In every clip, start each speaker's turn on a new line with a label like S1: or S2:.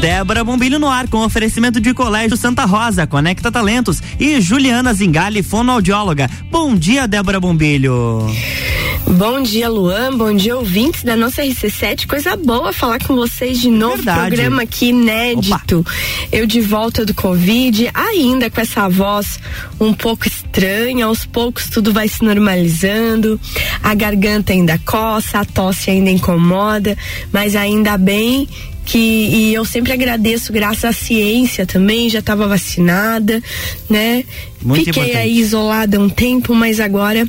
S1: Débora Bombilho no ar com oferecimento de Colégio Santa Rosa, Conecta Talentos e Juliana Zingali, fonoaudióloga. Bom dia, Débora Bombilho.
S2: Bom dia, Luan. Bom dia, ouvintes da nossa RC7. Coisa boa falar com vocês de novo.
S1: Verdade.
S2: Programa aqui inédito. Opa. Eu de volta do Covid, ainda com essa voz um pouco estranha. Aos poucos tudo vai se normalizando. A garganta ainda coça, a tosse ainda incomoda, mas ainda bem que e eu sempre agradeço graças à ciência também, já estava vacinada, né?
S1: Muito
S2: Fiquei
S1: importante.
S2: aí isolada um tempo, mas agora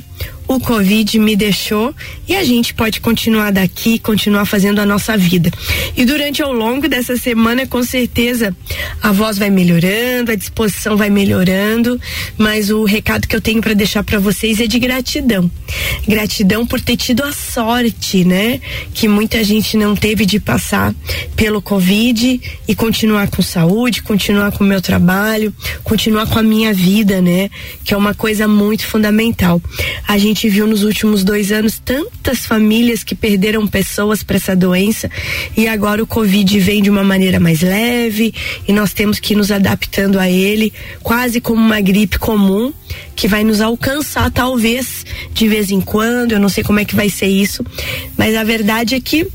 S2: o Covid me deixou e a gente pode continuar daqui, continuar fazendo a nossa vida. E durante ao longo dessa semana, com certeza, a voz vai melhorando, a disposição vai melhorando, mas o recado que eu tenho para deixar para vocês é de gratidão. Gratidão por ter tido a sorte, né? Que muita gente não teve de passar pelo Covid e continuar com saúde, continuar com o meu trabalho, continuar com a minha vida, né? Que é uma coisa muito fundamental. A gente viu nos últimos dois anos tantas famílias que perderam pessoas para essa doença e agora o Covid vem de uma maneira mais leve e nós temos que ir nos adaptando a ele, quase como uma gripe comum que vai nos alcançar talvez de vez em quando. Eu não sei como é que vai ser isso, mas a verdade é que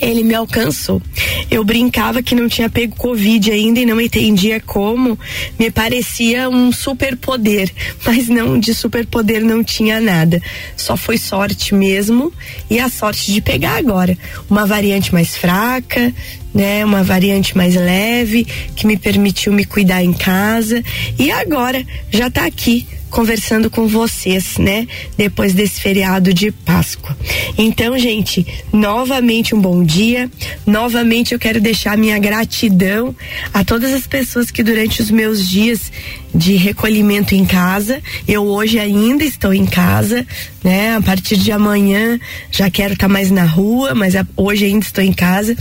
S2: ele me alcançou. Eu brincava que não tinha pego Covid ainda e não entendia como. Me parecia um superpoder, mas não, de superpoder não tinha nada. Só foi sorte mesmo e a sorte de pegar agora. Uma variante mais fraca, né, uma variante mais leve que me permitiu me cuidar em casa e agora já tá aqui conversando com vocês, né? Depois desse feriado de Páscoa. Então, gente, novamente um bom dia. Novamente eu quero deixar minha gratidão a todas as pessoas que durante os meus dias de recolhimento em casa, eu hoje ainda estou em casa, né? A partir de amanhã já quero estar tá mais na rua, mas a, hoje ainda estou em casa.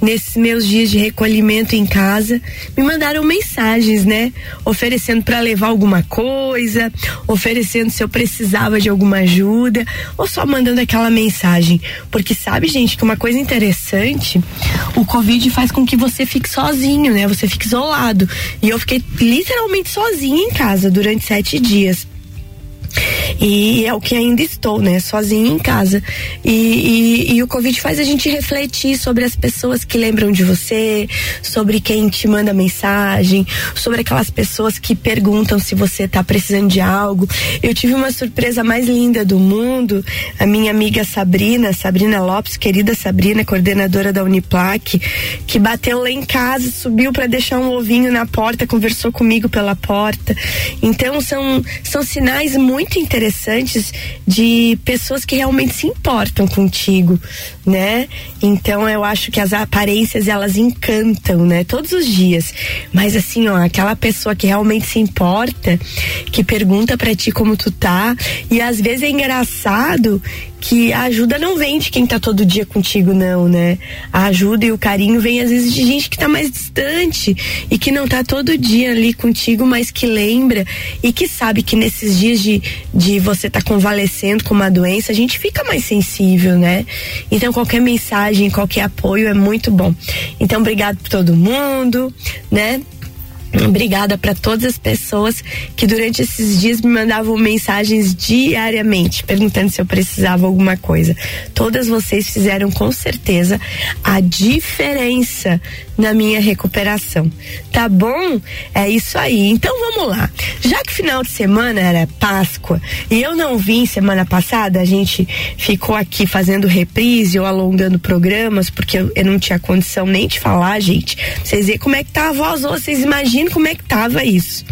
S2: Nesses meus dias de recolhimento em casa, me mandaram mensagens, né? Oferecendo para levar alguma coisa, oferecendo se eu precisava de alguma ajuda, ou só mandando aquela mensagem. Porque sabe, gente, que uma coisa interessante, o Covid faz com que você fique sozinho, né? Você fique isolado. E eu fiquei literalmente sozinha em casa durante sete dias. E é o que ainda estou, né? Sozinha em casa. E, e, e, o Covid faz a gente refletir sobre as pessoas que lembram de você, sobre quem te manda mensagem, sobre aquelas pessoas que perguntam se você tá precisando de algo. Eu tive uma surpresa mais linda do mundo. A minha amiga Sabrina, Sabrina Lopes, querida Sabrina, coordenadora da Uniplac, que bateu lá em casa, subiu para deixar um ovinho na porta, conversou comigo pela porta. Então são, são sinais muito interessantes de pessoas que realmente se importam contigo, né? Então eu acho que as aparências elas encantam, né? Todos os dias. Mas assim, ó, aquela pessoa que realmente se importa, que pergunta para ti como tu tá, e às vezes é engraçado que a ajuda não vem de quem tá todo dia contigo, não, né? A ajuda e o carinho vem às vezes de gente que tá mais distante e que não tá todo dia ali contigo, mas que lembra e que sabe que nesses dias de, de você tá convalescendo com uma doença, a gente fica mais sensível, né? Então qualquer mensagem, qualquer apoio é muito bom. Então obrigado por todo mundo, né? Obrigada para todas as pessoas que durante esses dias me mandavam mensagens diariamente perguntando se eu precisava alguma coisa. Todas vocês fizeram com certeza a diferença na minha recuperação. Tá bom? É isso aí. Então vamos lá. Já que final de semana era Páscoa e eu não vim semana passada, a gente ficou aqui fazendo reprise ou alongando programas porque eu, eu não tinha condição nem de falar, gente. Vocês veem como é que tá a voz, vocês imaginam como é que tava isso.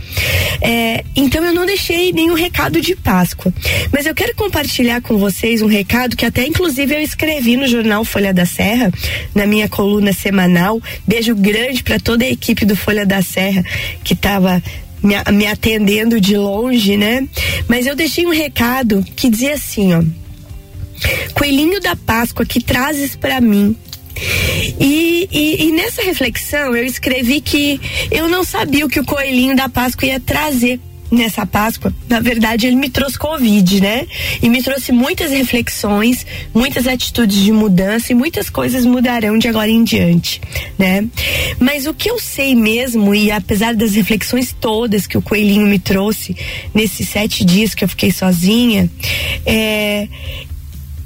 S2: É, então eu não deixei nenhum recado de Páscoa. Mas eu quero compartilhar com vocês um recado que até inclusive eu escrevi no jornal Folha da Serra, na minha coluna semanal. Beijo grande para toda a equipe do Folha da Serra que estava me, me atendendo de longe, né? Mas eu deixei um recado que dizia assim, ó. Coelhinho da Páscoa que trazes para mim e, e, e, nessa reflexão eu escrevi que eu não sabia o que o coelhinho da Páscoa ia trazer nessa Páscoa, na verdade, ele me trouxe Covid, né? E me trouxe muitas reflexões, muitas atitudes de mudança e muitas coisas mudarão de agora em diante, né? Mas o que eu sei mesmo, e apesar das reflexões todas que o Coelhinho me trouxe nesses sete dias que eu fiquei sozinha, é,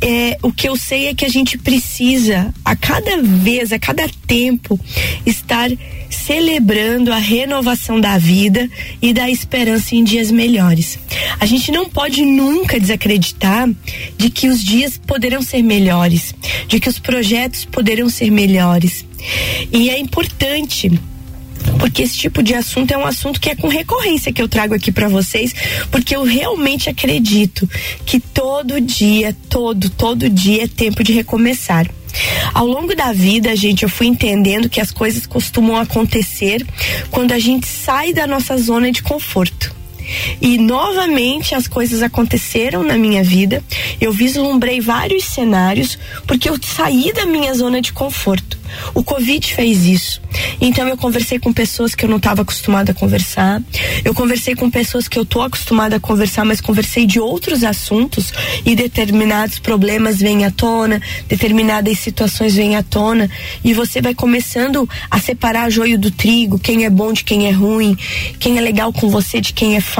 S2: é, o que eu sei é que a gente precisa, a cada vez, a cada tempo, estar celebrando a renovação da vida e da esperança em dias melhores. A gente não pode nunca desacreditar de que os dias poderão ser melhores, de que os projetos poderão ser melhores. E é importante porque esse tipo de assunto é um assunto que é com recorrência que eu trago aqui para vocês, porque eu realmente acredito que todo dia, todo, todo dia é tempo de recomeçar. Ao longo da vida, gente, eu fui entendendo que as coisas costumam acontecer quando a gente sai da nossa zona de conforto. E novamente as coisas aconteceram na minha vida. Eu vislumbrei vários cenários porque eu saí da minha zona de conforto. O Covid fez isso. Então eu conversei com pessoas que eu não estava acostumada a conversar. Eu conversei com pessoas que eu tô acostumada a conversar, mas conversei de outros assuntos e determinados problemas vêm à tona, determinadas situações vêm à tona e você vai começando a separar joio do trigo, quem é bom de quem é ruim, quem é legal com você de quem é falso.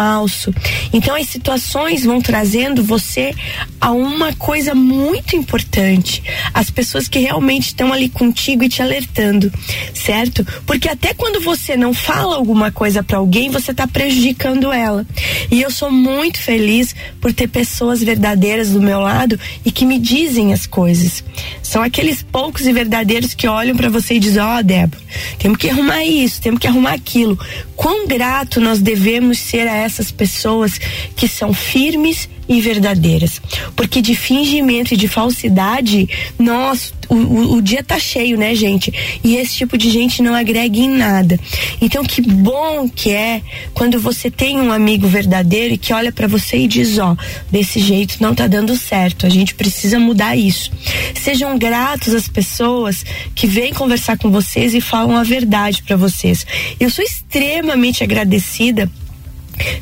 S2: Então as situações vão trazendo você a uma coisa muito importante. As pessoas que realmente estão ali contigo e te alertando, certo? Porque até quando você não fala alguma coisa para alguém, você está prejudicando ela. E eu sou muito feliz por ter pessoas verdadeiras do meu lado e que me dizem as coisas. São aqueles poucos e verdadeiros que olham para você e dizem: Ó, oh, Débora, temos que arrumar isso, temos que arrumar aquilo. Quão grato nós devemos ser a essas pessoas que são firmes e verdadeiras. Porque de fingimento e de falsidade, nós, o, o, o, dia tá cheio, né, gente? E esse tipo de gente não agrega em nada. Então, que bom que é quando você tem um amigo verdadeiro e que olha para você e diz: Ó, desse jeito não tá dando certo, a gente precisa mudar isso. Sejam gratos às pessoas que vêm conversar com vocês e falam a verdade para vocês. Eu sou extremamente agradecida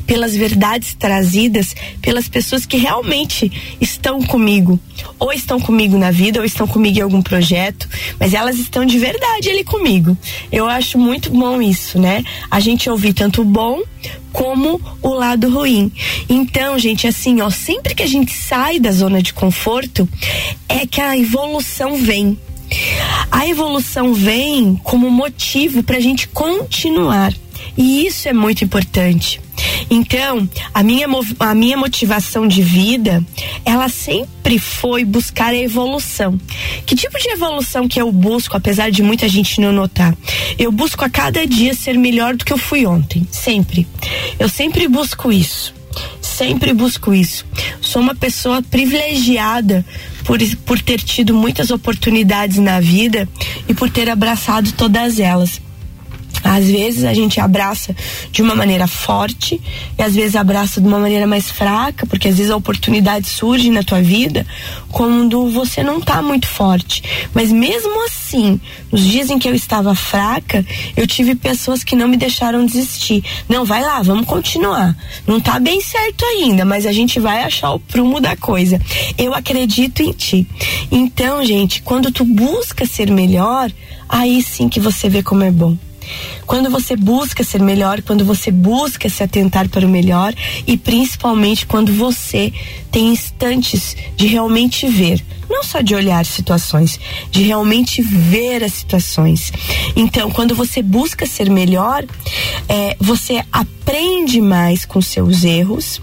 S2: pelas verdades trazidas pelas pessoas que realmente estão comigo, ou estão comigo na vida, ou estão comigo em algum projeto, mas elas estão de verdade ali comigo. Eu acho muito bom isso, né? A gente ouvir tanto o bom como o lado ruim. Então, gente, assim, ó, sempre que a gente sai da zona de conforto, é que a evolução vem. A evolução vem como motivo para a gente continuar. E isso é muito importante. Então, a minha, a minha motivação de vida, ela sempre foi buscar a evolução. Que tipo de evolução que eu busco, apesar de muita gente não notar? Eu busco a cada dia ser melhor do que eu fui ontem, sempre. Eu sempre busco isso. Sempre busco isso. Sou uma pessoa privilegiada por, por ter tido muitas oportunidades na vida e por ter abraçado todas elas. Às vezes a gente abraça de uma maneira forte e às vezes abraça de uma maneira mais fraca, porque às vezes a oportunidade surge na tua vida quando você não tá muito forte. Mas mesmo assim, nos dias em que eu estava fraca, eu tive pessoas que não me deixaram desistir. Não, vai lá, vamos continuar. Não tá bem certo ainda, mas a gente vai achar o prumo da coisa. Eu acredito em ti. Então, gente, quando tu busca ser melhor, aí sim que você vê como é bom. Quando você busca ser melhor, quando você busca se atentar para o melhor e principalmente quando você tem instantes de realmente ver, não só de olhar situações, de realmente ver as situações. Então, quando você busca ser melhor, é, você aprende mais com seus erros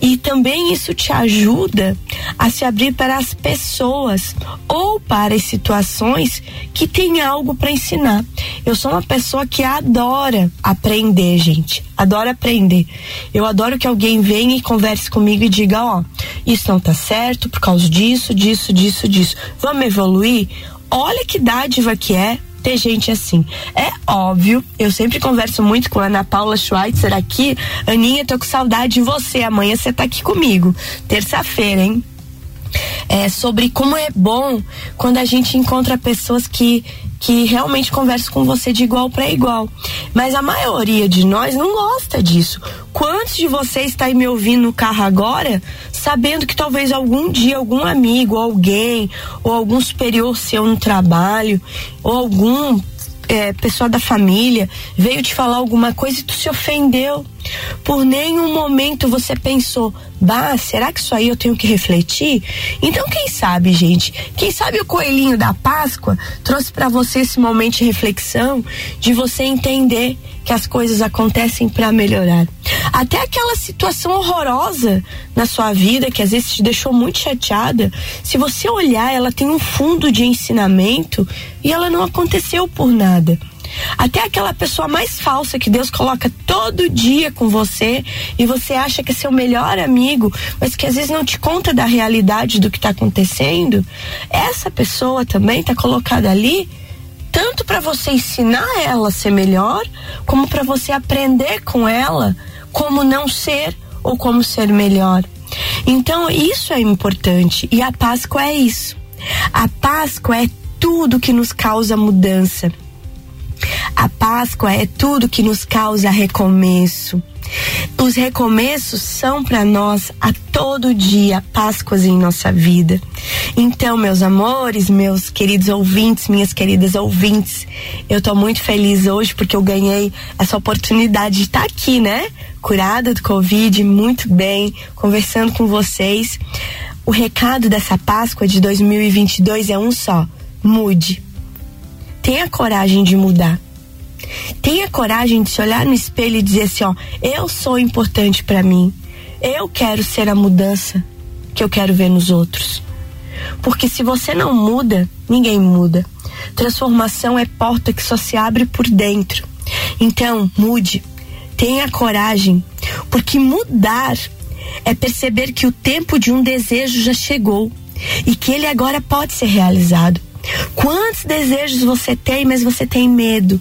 S2: e também isso te ajuda a se abrir para as pessoas ou para as situações que tem algo para ensinar. Eu sou uma pessoa que adora aprender, gente. Adora aprender. Eu adoro que alguém venha e converse comigo e diga, ó, oh, isso não tá certo por causa disso, disso, disso, disso. Vamos evoluir? Olha que dádiva que é ter gente assim. É óbvio, eu sempre converso muito com a Ana Paula Schweitzer aqui. Aninha, tô com saudade de você. Amanhã você tá aqui comigo. Terça-feira, hein? É, sobre como é bom quando a gente encontra pessoas que que realmente conversam com você de igual para igual. Mas a maioria de nós não gosta disso. Quantos de vocês está aí me ouvindo no carro agora, sabendo que talvez algum dia algum amigo, alguém, ou algum superior seu no trabalho, ou algum é, pessoa da família veio te falar alguma coisa e tu se ofendeu. Por nenhum momento você pensou, bah, será que isso aí eu tenho que refletir? Então, quem sabe, gente? Quem sabe o coelhinho da Páscoa trouxe para você esse momento de reflexão, de você entender que as coisas acontecem para melhorar. Até aquela situação horrorosa na sua vida que às vezes te deixou muito chateada, se você olhar, ela tem um fundo de ensinamento e ela não aconteceu por nada. Até aquela pessoa mais falsa que Deus coloca todo dia com você e você acha que é seu melhor amigo, mas que às vezes não te conta da realidade do que está acontecendo, essa pessoa também está colocada ali tanto para você ensinar ela a ser melhor, como para você aprender com ela como não ser ou como ser melhor. Então, isso é importante e a Páscoa é isso. A Páscoa é tudo que nos causa mudança. A Páscoa é tudo que nos causa recomeço. Os recomeços são para nós a todo dia Páscoas em nossa vida. Então, meus amores, meus queridos ouvintes, minhas queridas ouvintes, eu estou muito feliz hoje porque eu ganhei essa oportunidade de estar tá aqui, né? Curada do Covid, muito bem, conversando com vocês. O recado dessa Páscoa de 2022 é um só: mude. Tenha coragem de mudar. Tenha coragem de se olhar no espelho e dizer assim, ó, eu sou importante para mim. Eu quero ser a mudança que eu quero ver nos outros. Porque se você não muda, ninguém muda. Transformação é porta que só se abre por dentro. Então, mude. Tenha coragem, porque mudar é perceber que o tempo de um desejo já chegou e que ele agora pode ser realizado. Quantos desejos você tem, mas você tem medo?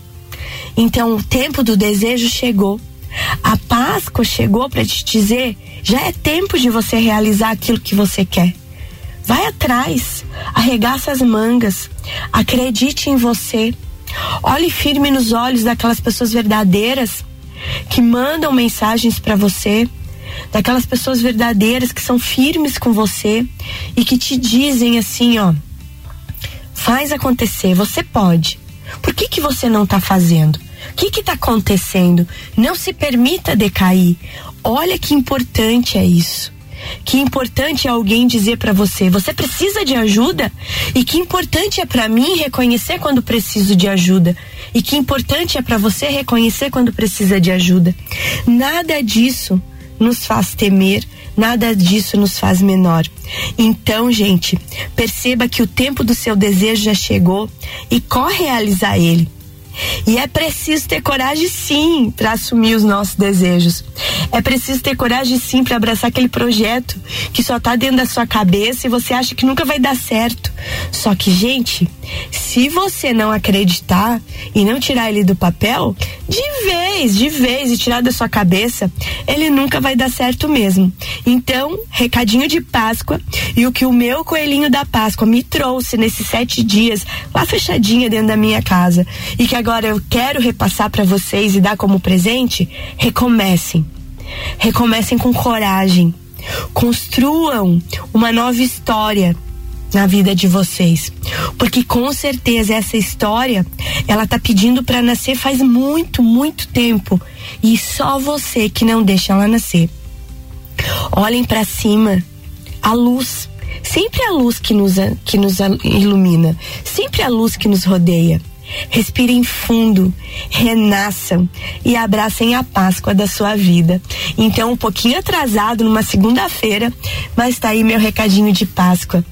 S2: Então o tempo do desejo chegou. A Páscoa chegou para te dizer: já é tempo de você realizar aquilo que você quer. Vai atrás, arregaça as mangas, acredite em você. Olhe firme nos olhos daquelas pessoas verdadeiras que mandam mensagens para você, daquelas pessoas verdadeiras que são firmes com você e que te dizem assim, ó, faz acontecer, você pode. Por que, que você não está fazendo? O que está acontecendo? Não se permita decair. Olha que importante é isso. Que importante é alguém dizer para você, você precisa de ajuda? E que importante é para mim reconhecer quando preciso de ajuda? E que importante é para você reconhecer quando precisa de ajuda? Nada disso nos faz temer, nada disso nos faz menor. Então, gente, perceba que o tempo do seu desejo já chegou e corre realizar ele. E é preciso ter coragem sim para assumir os nossos desejos. É preciso ter coragem sim para abraçar aquele projeto que só tá dentro da sua cabeça e você acha que nunca vai dar certo. Só que, gente, se você não acreditar e não tirar ele do papel, de vez, de vez e tirar da sua cabeça, ele nunca vai dar certo mesmo. Então, recadinho de Páscoa e o que o meu coelhinho da Páscoa me trouxe nesses sete dias lá fechadinha dentro da minha casa e que agora eu quero repassar para vocês e dar como presente, recomecem. Recomecem com coragem. Construam uma nova história na vida de vocês. Porque com certeza essa história, ela tá pedindo para nascer faz muito, muito tempo, e só você que não deixa ela nascer. Olhem para cima, a luz, sempre a luz que nos que nos ilumina, sempre a luz que nos rodeia. Respirem fundo, renasçam e abracem a Páscoa da sua vida. Então, um pouquinho atrasado numa segunda-feira, mas tá aí meu recadinho de Páscoa.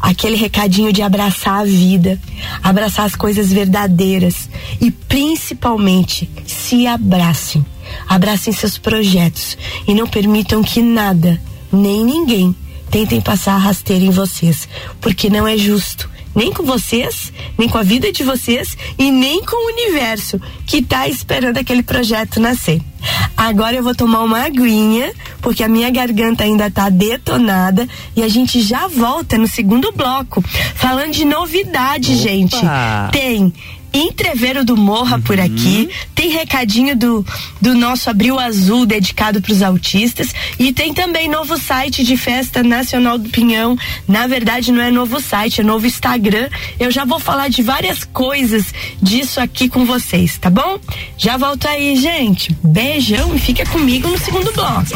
S2: Aquele recadinho de abraçar a vida, abraçar as coisas verdadeiras e principalmente se abracem. Abracem seus projetos e não permitam que nada, nem ninguém, tentem passar a rasteira em vocês, porque não é justo nem com vocês, nem com a vida de vocês e nem com o universo que está esperando aquele projeto nascer. Agora eu vou tomar uma aguinha, porque a minha garganta ainda tá detonada e a gente já volta no segundo bloco, falando de novidade,
S1: Opa.
S2: gente. Tem Entreveiro do Morra uhum. por aqui, tem recadinho do, do nosso Abril Azul dedicado para os autistas e tem também novo site de Festa Nacional do Pinhão. Na verdade, não é novo site, é novo Instagram. Eu já vou falar de várias coisas disso aqui com vocês, tá bom? Já volto aí, gente. Beijão e fica comigo no segundo bloco.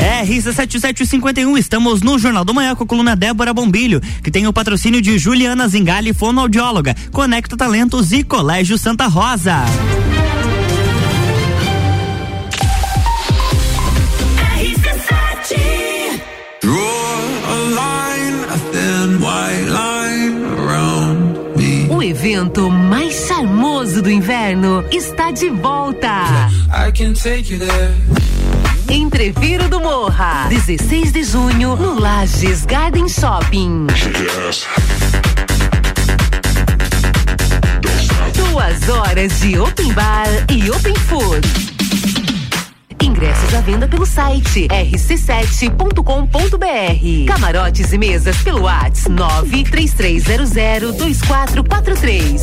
S1: É, Risa 7751, estamos no Jornal do Manhã com a coluna Débora Bombilho, que tem o patrocínio de Juliana Zingali, fonoaudióloga, Conecta Talentos e Colégio Santa Rosa.
S3: O evento mais charmoso do inverno está de volta. Entreviro do Morra, 16 de junho, no Lages Garden Shopping. Duas horas de open bar e open food. Ingressos à venda pelo site rc7.com.br. Camarotes e mesas pelo WhatsApp 933002443.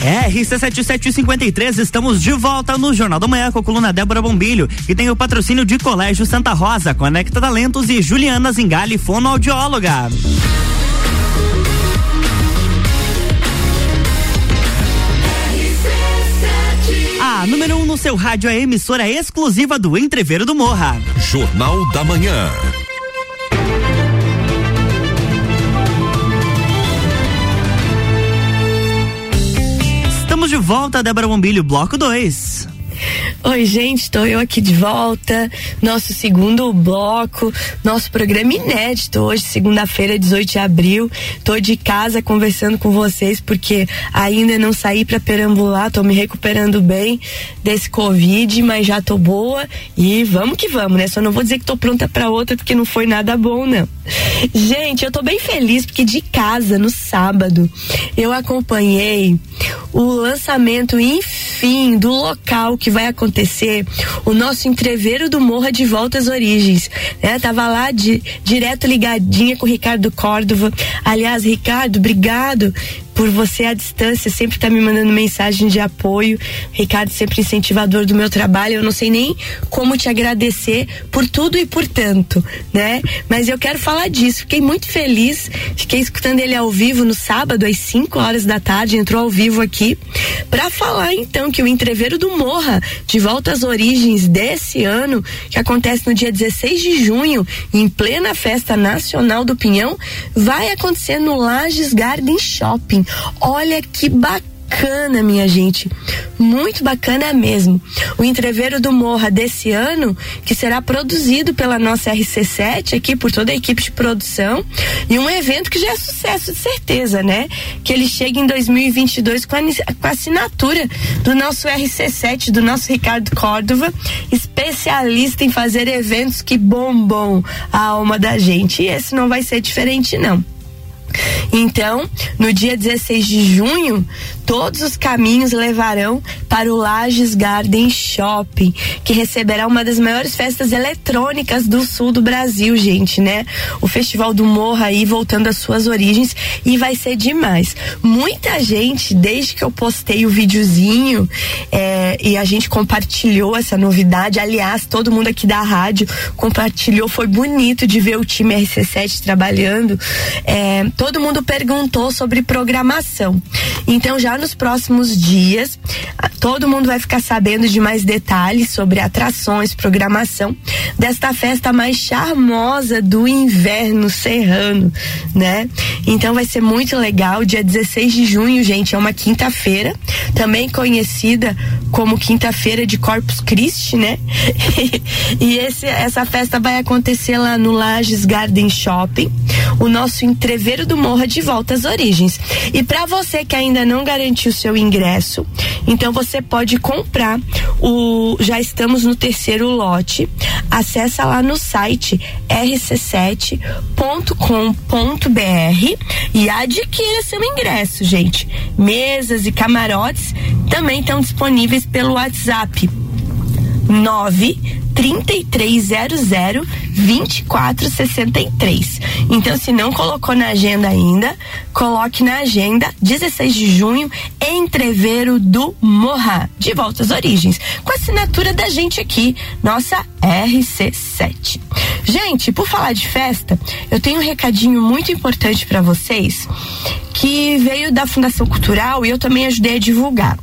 S1: RC7753, estamos de volta no Jornal da Manhã com a coluna Débora Bombilho, que tem o patrocínio de Colégio Santa Rosa, Conecta Talentos e Juliana Zingali, fonoaudióloga. A número 1 um no seu rádio é emissora exclusiva do Entreveiro do Morra.
S4: Jornal da Manhã.
S1: De volta, Débora Bombilho, bloco 2.
S2: Oi, gente, estou eu aqui de volta. Nosso segundo bloco, nosso programa inédito hoje, segunda-feira, 18 de abril. Tô de casa conversando com vocês porque ainda não saí para perambular, tô me recuperando bem desse Covid, mas já tô boa e vamos que vamos, né? Só não vou dizer que tô pronta para outra porque não foi nada bom, não. Gente, eu tô bem feliz porque de casa no sábado eu acompanhei o lançamento, enfim, do local que vai acontecer o nosso entreveiro do Morra de Volta às Origens. Né? Tava lá de, direto ligadinha com o Ricardo Córdova. Aliás, Ricardo, obrigado por você à distância, sempre tá me mandando mensagem de apoio. Ricardo, sempre incentivador do meu trabalho. Eu não sei nem como te agradecer por tudo e por tanto, né? Mas eu quero falar disso. Fiquei muito feliz. Fiquei escutando ele ao vivo no sábado, às 5 horas da tarde. Entrou ao vivo aqui para falar então que o entreveiro do Morra, de volta às origens desse ano, que acontece no dia 16 de junho, em plena festa nacional do Pinhão, vai acontecer no Lages Garden Shopping. Olha que bacana minha gente. Muito bacana mesmo. O entreveiro do Morra desse ano, que será produzido pela nossa RC7 aqui por toda a equipe de produção, e um evento que já é sucesso de certeza, né? Que ele chega em 2022 com a, com a assinatura do nosso RC7, do nosso Ricardo Córdova, especialista em fazer eventos que bombam a alma da gente. E esse não vai ser diferente não. Então, no dia 16 de junho, todos os caminhos levarão para o Lages Garden Shopping, que receberá uma das maiores festas eletrônicas do sul do Brasil, gente, né? O Festival do Morro aí voltando às suas origens e vai ser demais. Muita gente, desde que eu postei o videozinho é, e a gente compartilhou essa novidade, aliás, todo mundo aqui da rádio compartilhou, foi bonito de ver o time RC7 trabalhando. É, todo mundo perguntou sobre programação. Então, já nos próximos dias, todo mundo vai ficar sabendo de mais detalhes sobre atrações, programação desta festa mais charmosa do inverno serrano, né? Então vai ser muito legal, dia 16 de junho, gente, é uma quinta-feira, também conhecida como quinta-feira de Corpus Christi, né? e esse, essa festa vai acontecer lá no Lages Garden Shopping, o nosso entreveiro do Morra de volta às origens. E para você que ainda não garantiu seu ingresso, então você pode comprar o já estamos no terceiro lote. Acessa lá no site rc7.com.br e adquira seu ingresso, gente. Mesas e camarotes também estão disponíveis pelo WhatsApp. 9 3300 2463. Então, se não colocou na agenda ainda, coloque na agenda 16 de junho, Entreveiro do Morra, de volta às origens, com a assinatura da gente aqui, nossa RC7. Gente, por falar de festa, eu tenho um recadinho muito importante para vocês que veio da Fundação Cultural e eu também ajudei a divulgar.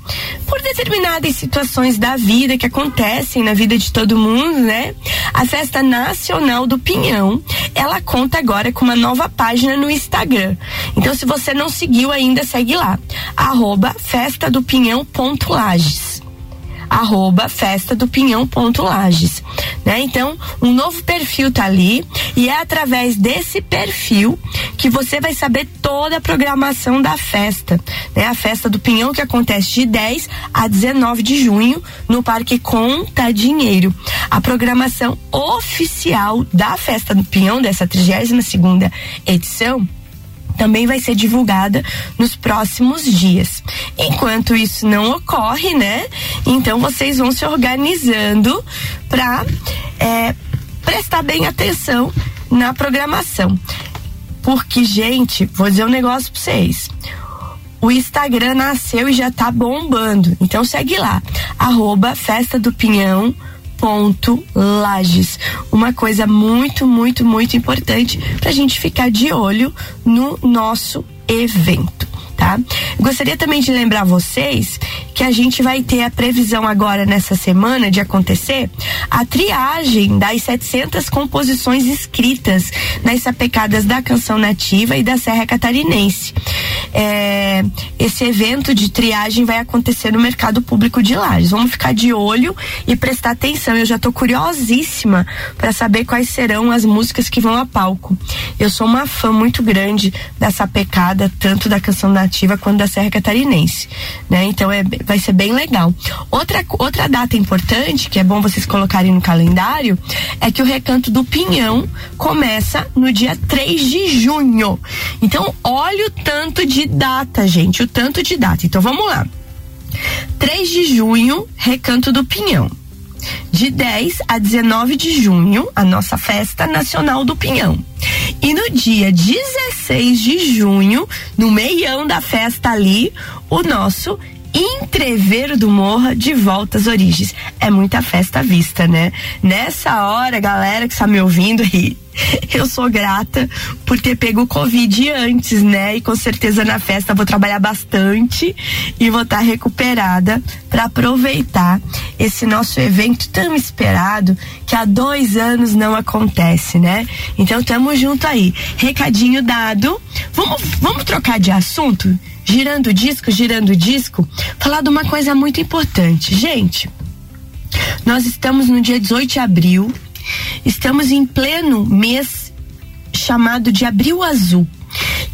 S2: Por determinadas situações da vida que acontecem na vida de todo mundo, né? A Festa Nacional do Pinhão, ela conta agora com uma nova página no Instagram. Então, se você não seguiu ainda, segue lá. Arroba festa arroba festa do pinhão ponto Lages, né? Então, um novo perfil tá ali e é através desse perfil que você vai saber toda a programação da festa, né? A festa do Pinhão que acontece de 10 a 19 de junho no Parque Conta Dinheiro. A programação oficial da festa do Pinhão dessa 32 segunda edição também vai ser divulgada nos próximos dias. Enquanto isso não ocorre, né? Então vocês vão se organizando para é, prestar bem atenção na programação. Porque, gente, vou dizer um negócio pra vocês o Instagram nasceu e já tá bombando. Então segue lá, arroba Festa do Pinhão ponto Lages. Uma coisa muito, muito, muito importante para a gente ficar de olho no nosso evento tá? Gostaria também de lembrar vocês que a gente vai ter a previsão agora nessa semana de acontecer a triagem das 700 composições escritas nas sapecadas da canção nativa e da Serra Catarinense. É, esse evento de triagem vai acontecer no mercado público de Lages. Vamos ficar de olho e prestar atenção. Eu já estou curiosíssima para saber quais serão as músicas que vão a palco. Eu sou uma fã muito grande dessa pecada, tanto da canção nativa Nativa quanto da Serra Catarinense, né? Então é, vai ser bem legal. Outra, outra data importante, que é bom vocês colocarem no calendário, é que o Recanto do Pinhão começa no dia 3 de junho. Então, olha o tanto de data, gente, o tanto de data. Então, vamos lá. 3 de junho, Recanto do Pinhão. De 10 a 19 de junho, a nossa festa nacional do Pinhão. E no dia 16 de junho, no meião da festa ali, o nosso entrever do Morra de volta às origens. É muita festa à vista, né? Nessa hora, galera que está me ouvindo aí, eu sou grata por ter pego o Covid antes, né? E com certeza na festa vou trabalhar bastante e vou estar tá recuperada para aproveitar esse nosso evento tão esperado que há dois anos não acontece, né? Então tamo junto aí. Recadinho dado. Vamos, vamos trocar de assunto? Girando disco, girando disco, falar de uma coisa muito importante. Gente, nós estamos no dia 18 de abril, estamos em pleno mês chamado de Abril Azul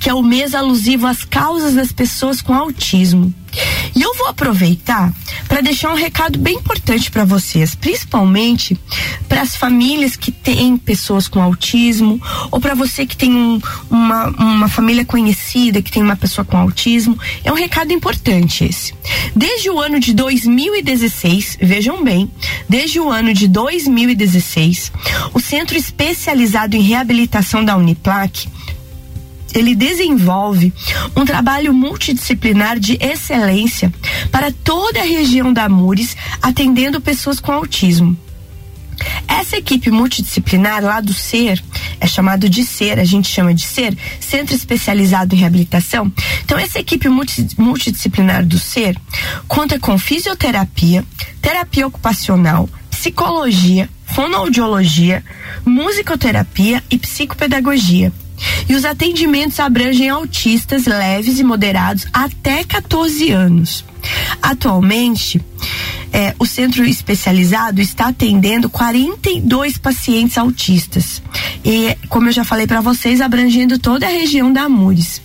S2: que é o mês alusivo às causas das pessoas com autismo. Eu vou aproveitar para deixar um recado bem importante para vocês, principalmente para as famílias que têm pessoas com autismo, ou para você que tem um, uma, uma família conhecida que tem uma pessoa com autismo. É um recado importante esse. Desde o ano de 2016, vejam bem, desde o ano de 2016, o Centro Especializado em Reabilitação da Uniplac ele desenvolve um trabalho multidisciplinar de excelência para toda a região da Mures, atendendo pessoas com autismo. Essa equipe multidisciplinar lá do SER, é chamado de SER, a gente chama de SER, Centro Especializado em Reabilitação. Então, essa equipe multidisciplinar do SER conta com fisioterapia, terapia ocupacional, psicologia, fonoaudiologia, musicoterapia e psicopedagogia. E os atendimentos abrangem autistas leves e moderados até 14 anos. Atualmente, é, o centro especializado está atendendo 42 pacientes autistas. E, como eu já falei para vocês, abrangendo toda a região da Amures.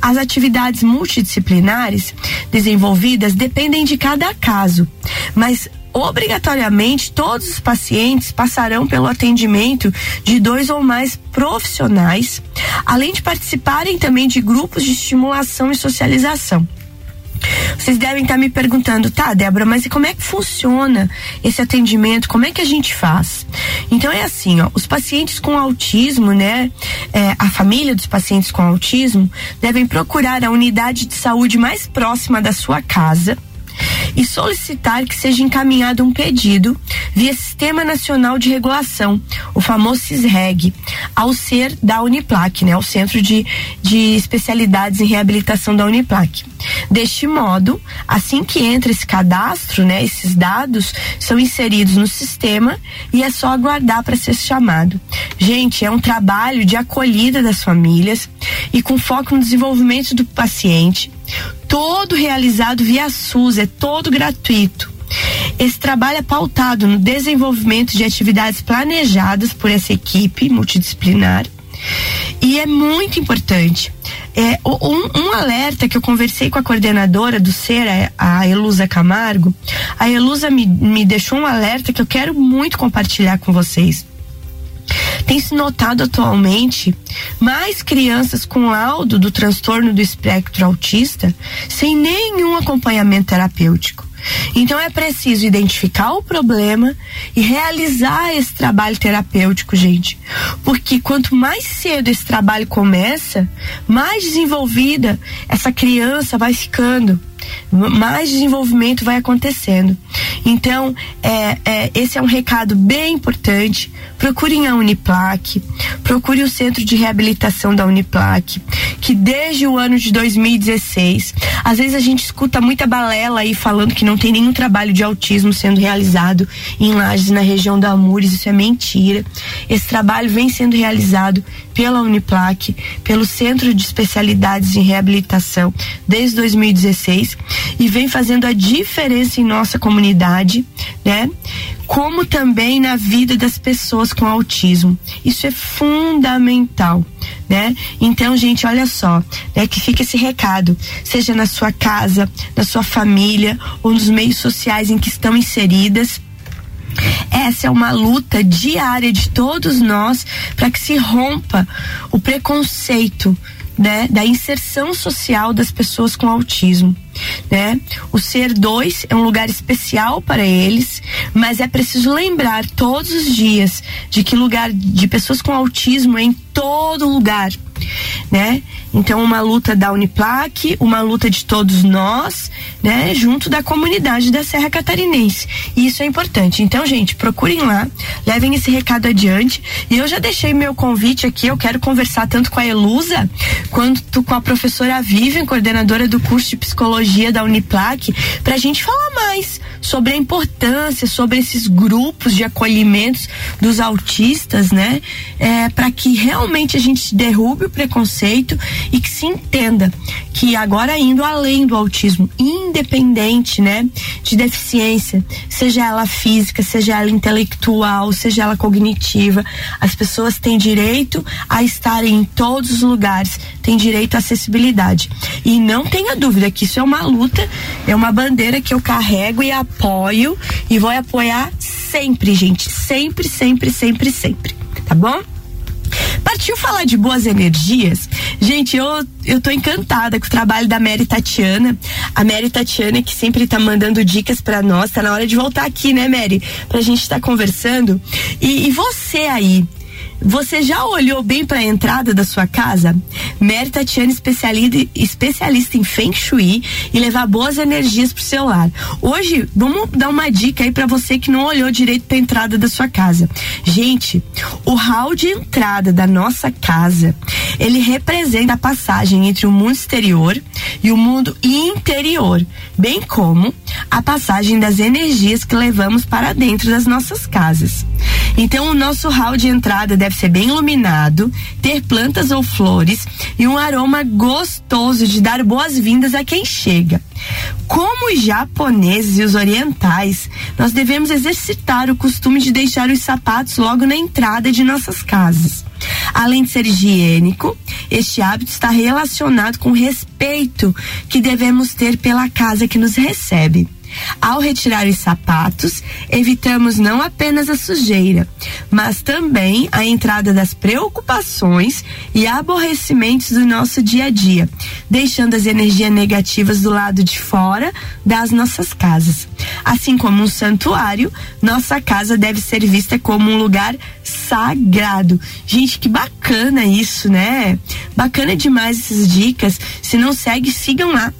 S2: As atividades multidisciplinares desenvolvidas dependem de cada caso, mas obrigatoriamente todos os pacientes passarão pelo atendimento de dois ou mais profissionais, além de participarem também de grupos de estimulação e socialização. Vocês devem estar me perguntando, tá, Débora, mas e como é que funciona esse atendimento? Como é que a gente faz? Então é assim, ó, os pacientes com autismo, né, é, a família dos pacientes com autismo devem procurar a unidade de saúde mais próxima da sua casa e solicitar que seja encaminhado um pedido via Sistema Nacional de Regulação, o famoso CISREG, ao ser da Uniplac, né, o Centro de, de Especialidades em Reabilitação da Uniplac. Deste modo, assim que entra esse cadastro, né, esses dados são inseridos no sistema e é só aguardar para ser chamado. Gente, é um trabalho de acolhida das famílias e com foco no desenvolvimento do paciente, todo realizado via SUS, é todo gratuito. Esse trabalho é pautado no desenvolvimento de atividades planejadas por essa equipe multidisciplinar e é muito importante. É, um, um, alerta que eu conversei com a coordenadora do CER, a Elusa Camargo, a Elusa me, me deixou um alerta que eu quero muito compartilhar com vocês. Tem se notado atualmente mais crianças com laudo do transtorno do espectro autista sem nenhum acompanhamento terapêutico. Então é preciso identificar o problema e realizar esse trabalho terapêutico, gente. Porque quanto mais cedo esse trabalho começa, mais desenvolvida essa criança vai ficando mais desenvolvimento vai acontecendo. Então, é, é, esse é um recado bem importante. Procurem a Uniplac, procure o Centro de Reabilitação da Uniplac, que desde o ano de 2016, às vezes a gente escuta muita balela aí falando que não tem nenhum trabalho de autismo sendo realizado em Lages, na região da Amures, isso é mentira. Esse trabalho vem sendo realizado pela Uniplac, pelo Centro de Especialidades em Reabilitação, desde 2016 e vem fazendo a diferença em nossa comunidade, né? Como também na vida das pessoas com autismo. Isso é fundamental, né? Então, gente, olha só, né? Que fica esse recado, seja na sua casa, na sua família ou nos meios sociais em que estão inseridas essa é uma luta diária de todos nós para que se rompa o preconceito né, da inserção social das pessoas com autismo. Né? O ser dois é um lugar especial para eles, mas é preciso lembrar todos os dias de que lugar de pessoas com autismo é em todo lugar né? Então uma luta da Uniplac, uma luta de todos nós, né? Junto da comunidade da Serra Catarinense. E isso é importante. Então, gente, procurem lá, levem esse recado adiante. E eu já deixei meu convite aqui, eu quero conversar tanto com a Elusa quanto com a professora Vivian, coordenadora do curso de psicologia da Uniplac, para a gente falar mais sobre a importância, sobre esses grupos de acolhimentos dos autistas, né? É, para que realmente a gente derrube o preconceito e que se entenda que agora indo além do autismo, independente, né, de deficiência, seja ela física, seja ela intelectual, seja ela cognitiva, as pessoas têm direito a estarem em todos os lugares, têm direito à acessibilidade. E não tenha dúvida que isso é uma luta, é uma bandeira que eu carrego e apoio e vou apoiar sempre, gente, sempre, sempre, sempre, sempre. Tá bom? Partiu falar de boas energias? Gente, eu, eu tô encantada com o trabalho da Mary Tatiana. A Mary Tatiana que sempre tá mandando dicas para nós. Tá na hora de voltar aqui, né, Mary? Pra gente estar tá conversando. E, e você aí, você já olhou bem para a entrada da sua casa? Mary Tatiana, especialista, especialista em Feng Shui e levar boas energias pro seu lar. Hoje, vamos dar uma dica aí para você que não olhou direito para a entrada da sua casa. Gente, o hall de entrada da nossa casa, ele representa a passagem entre o mundo exterior e o mundo interior, bem como a passagem das energias que levamos para dentro das nossas casas. Então, o nosso hall de entrada deve ser bem iluminado, ter plantas ou flores e um aroma gostoso de dar boas-vindas a quem chega. Como os japoneses e os orientais, nós devemos exercitar o costume de deixar os sapatos logo na entrada de nossas casas. Além de ser higiênico, este hábito está relacionado com o respeito que devemos ter pela casa que nos recebe. Ao retirar os sapatos, evitamos não apenas a sujeira, mas também a entrada das preocupações e aborrecimentos do nosso dia a dia, deixando as energias negativas do lado de fora das nossas casas. Assim como um santuário, nossa casa deve ser vista como um lugar sagrado. Gente, que bacana isso, né? Bacana demais essas dicas. Se não segue, sigam lá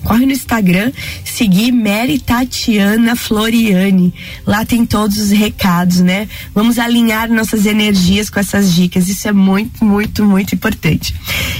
S2: corre no Instagram, seguir Mary Tatiana Floriane. Lá tem todos os recados, né? Vamos alinhar nossas energias com essas dicas. Isso é muito, muito, muito importante.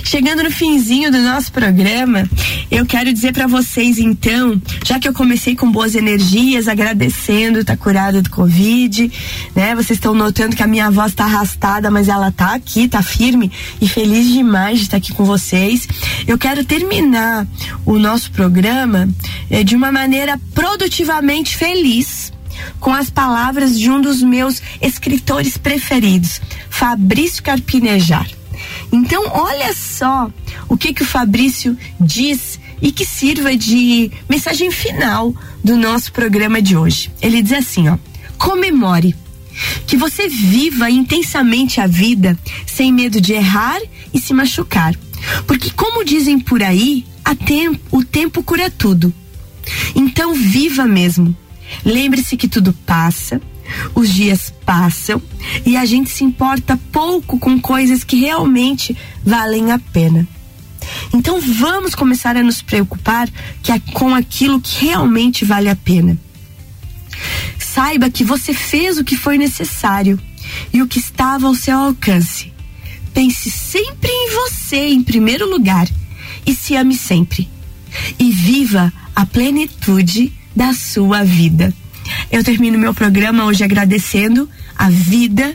S2: Chegando no finzinho do nosso programa, eu quero dizer para vocês então, já que eu comecei com boas energias, agradecendo, tá curada do Covid, né? Vocês estão notando que a minha voz tá arrastada, mas ela tá aqui, tá firme e feliz demais de estar aqui com vocês. Eu quero terminar o nosso nosso programa é, de uma maneira produtivamente feliz com as palavras de um dos meus escritores preferidos, Fabrício Carpinejar. Então, olha só o que que o Fabrício diz e que sirva de mensagem final do nosso programa de hoje. Ele diz assim, ó: comemore que você viva intensamente a vida sem medo de errar e se machucar. Porque como dizem por aí, o tempo cura tudo. Então viva mesmo. Lembre-se que tudo passa, os dias passam e a gente se importa pouco com coisas que realmente valem a pena. Então vamos começar a nos preocupar que é com aquilo que realmente vale a pena. Saiba que você fez o que foi necessário e o que estava ao seu alcance. Pense sempre em você em primeiro lugar e se ame sempre. E viva a plenitude da sua vida. Eu termino meu programa hoje agradecendo a vida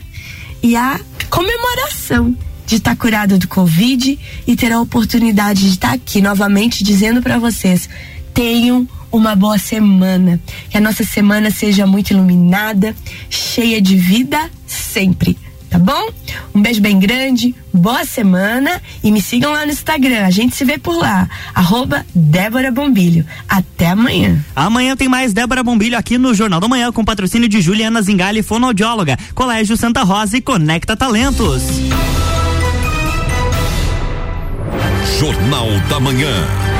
S2: e a comemoração de estar curado do Covid e ter a oportunidade de estar aqui novamente dizendo para vocês: tenham uma boa semana. Que a nossa semana seja muito iluminada, cheia de vida sempre tá bom? Um beijo bem grande, boa semana e me sigam lá no Instagram. A gente se vê por lá. Arroba Débora Bombilho. Até amanhã.
S1: Amanhã tem mais Débora Bombilho aqui no Jornal da Manhã com patrocínio de Juliana Zingali, fonoaudióloga, Colégio Santa Rosa e Conecta Talentos.
S4: Jornal da Manhã.